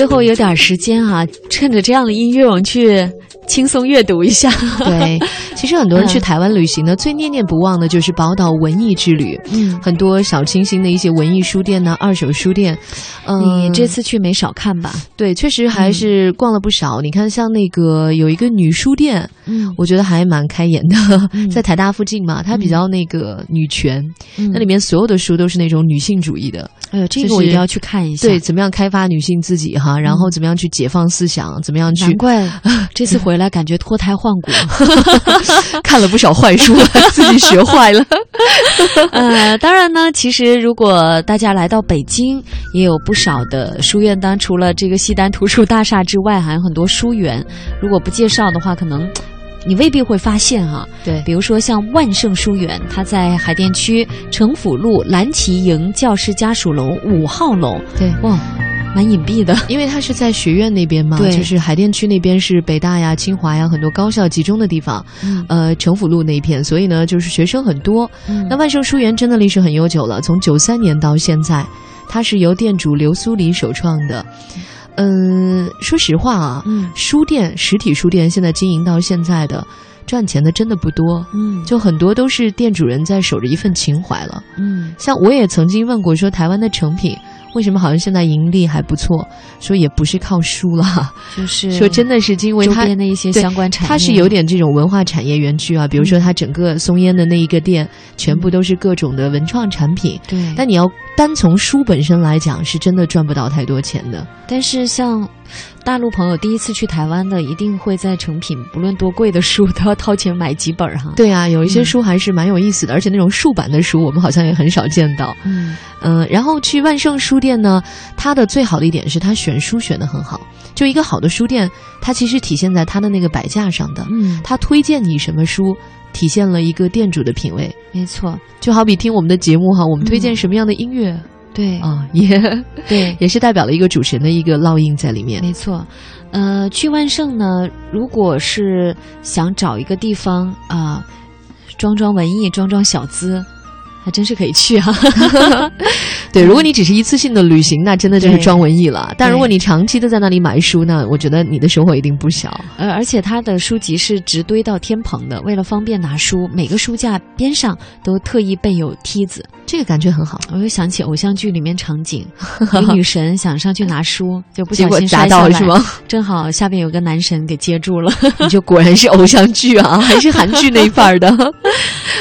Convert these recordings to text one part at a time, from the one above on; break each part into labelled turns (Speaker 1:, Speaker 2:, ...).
Speaker 1: 最后有点时间啊，趁着这样的音乐，我们去轻松阅读一下。
Speaker 2: 对，其实很多人去
Speaker 1: 嗯
Speaker 2: 台湾旅行呢，最念念不忘的就是宝岛文艺之旅。
Speaker 1: 嗯，
Speaker 2: 很多小清新的一些文艺书店呢、二手书店，嗯、
Speaker 1: 你这次去没少看吧？
Speaker 2: 对，确实还是逛了不少。你看，像那个有一个女书店，
Speaker 1: 嗯
Speaker 2: 我觉得还蛮开眼的，
Speaker 1: 嗯
Speaker 2: 在台大附近嘛，它比较那个女权，
Speaker 1: 嗯
Speaker 2: 那里面所有的书都是那种女性主义的。
Speaker 1: 哎呦，这个我一定要去看一下。
Speaker 2: 对，，怎么样开发女性自己哈，然后怎么样去解放思想，怎么样去
Speaker 1: 难怪 这次回来感觉脱胎换骨。
Speaker 2: 看了不少坏书，自己学坏了。
Speaker 1: 呃，当然呢，其实如果大家来到北京，也有不少的书院。当然，除了这个西单图书大厦之外，还有很多书园。如果不介绍的话，可能。你未必会发现哈、
Speaker 2: 对。
Speaker 1: 比如说像万盛书园，它在海淀区城府路蓝旗营教师家属楼五号楼，
Speaker 2: 对，
Speaker 1: 哇，蛮隐蔽的。
Speaker 2: 因为它是在学院那边嘛，
Speaker 1: 对。
Speaker 2: 就是海淀区那边是北大呀、清华呀很多高校集中的地方，
Speaker 1: 嗯。
Speaker 2: 呃，城府路那一片，所以呢，就是学生很多。
Speaker 1: 嗯。
Speaker 2: 那万盛书园真的历史很悠久了，从九三年到现在，它是由店主刘苏黎首创的。嗯，说实话啊，
Speaker 1: 嗯。
Speaker 2: 书店实体书店现在经营到现在的，赚钱的真的不多，
Speaker 1: 嗯。
Speaker 2: 就很多都是店主人在守着一份情怀了。
Speaker 1: 嗯。
Speaker 2: 像我也曾经问过，说台湾的成品为什么好像现在盈利还不错？说也不是靠书了，
Speaker 1: 就是。
Speaker 2: 说真的是因为
Speaker 1: 周
Speaker 2: 它
Speaker 1: 边的一些相关产业，
Speaker 2: 它是有点这种文化产业园区啊，比如说它整个松烟的那一个店，全部都是各种的文创产品。
Speaker 1: 对，
Speaker 2: 但你要单从书本身来讲，是真的赚不到太多钱的。
Speaker 1: 但是像大陆朋友第一次去台湾的，一定会在成品不论多贵的书都要掏钱买几本儿哈。，
Speaker 2: 对啊，有一些书还是蛮有意思的，而且那种竖版的书，我们好像也很少见到。
Speaker 1: 嗯
Speaker 2: 嗯，然后去万盛书店呢，它的最好的一点是它选书选的很好。就一个好的书店，它其实体现在它的那个摆架上的，
Speaker 1: 嗯，
Speaker 2: 它推荐你什么书，体现了一个店主的品味。
Speaker 1: 没错，
Speaker 2: 就好比听我们的节目哈，我们推荐什么样的音乐
Speaker 1: 对
Speaker 2: 啊、也
Speaker 1: 对，
Speaker 2: 也是代表了一个主持人的一个烙印在里面。
Speaker 1: 没错。呃，去万盛呢，如果是想找一个地方啊、装装文艺、装装小资，还真是可以去啊。
Speaker 2: 对，如果你只是一次性的旅行，那真的就是装文艺了。但如果你长期的在那里买书那，我觉得你的收获一定不小。
Speaker 1: 呃，而且它的书籍是直堆到天棚的，为了方便拿书，每个书架边上都特意备有梯子。
Speaker 2: 这个感觉很好。
Speaker 1: 我又想起偶像剧里面场景，有女神想上去拿书，就不小心
Speaker 2: 结果砸
Speaker 1: 摔
Speaker 2: 到是吗？
Speaker 1: 正好下边有个男神给接住了。
Speaker 2: 你就果然是偶像剧啊，还是韩剧那一范儿的。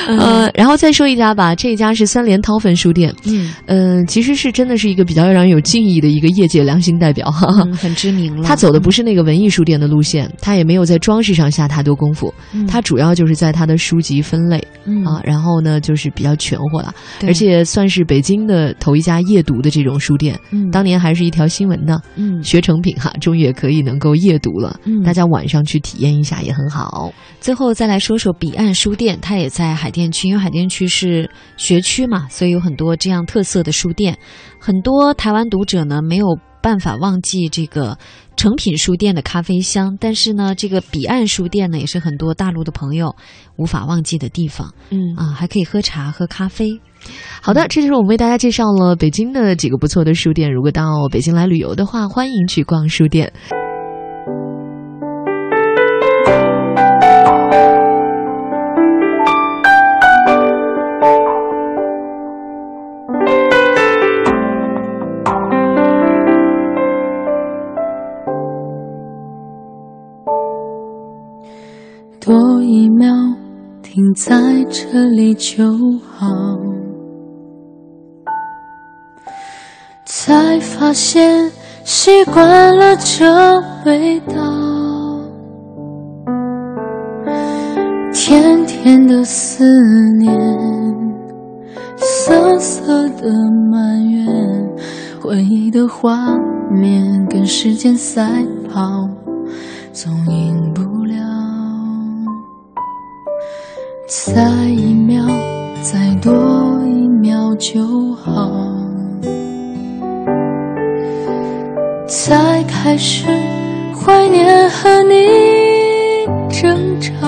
Speaker 2: 呃，然后再说一家吧，这一家是三联韬奋书店。
Speaker 1: 嗯
Speaker 2: 嗯、其实是真的是一个比较让人有敬意的一个业界良心代表哈。
Speaker 1: 嗯，很知名了。
Speaker 2: 他走的不是那个文艺书店的路线，他也没有在装饰上下太多功夫，
Speaker 1: 嗯，
Speaker 2: 他主要就是在他的书籍分类
Speaker 1: 嗯
Speaker 2: 啊，然后呢就是比较全乎了，
Speaker 1: 对
Speaker 2: 而且算是北京的头一家夜读的这种书店，
Speaker 1: 嗯
Speaker 2: 当年还是一条新闻呢。
Speaker 1: 嗯
Speaker 2: 学成品哈，终于也可以能够夜读了，
Speaker 1: 嗯
Speaker 2: 大家晚上去体验一下也很好。
Speaker 1: 最后再来说说彼岸书店，它也在海淀区，因为海淀区是学区嘛，所以有很多这样特色的书店。很多台湾读者呢没有办法忘记这个诚品书店的咖啡香，但是呢，这个彼岸书店呢也是很多大陆的朋友无法忘记的地方
Speaker 2: 嗯
Speaker 1: 啊，还可以喝茶喝咖啡。
Speaker 2: 好的，这就是我们为大家介绍了北京的几个不错的书店。如果到北京来旅游的话，欢迎去逛书店。
Speaker 3: 多一秒停在这里就好，才发现习惯了这味道，甜甜的思念，涩涩的埋怨，回忆的画面跟时间赛跑，总赢不再一秒，再多一秒就好。才开始怀念和你争吵。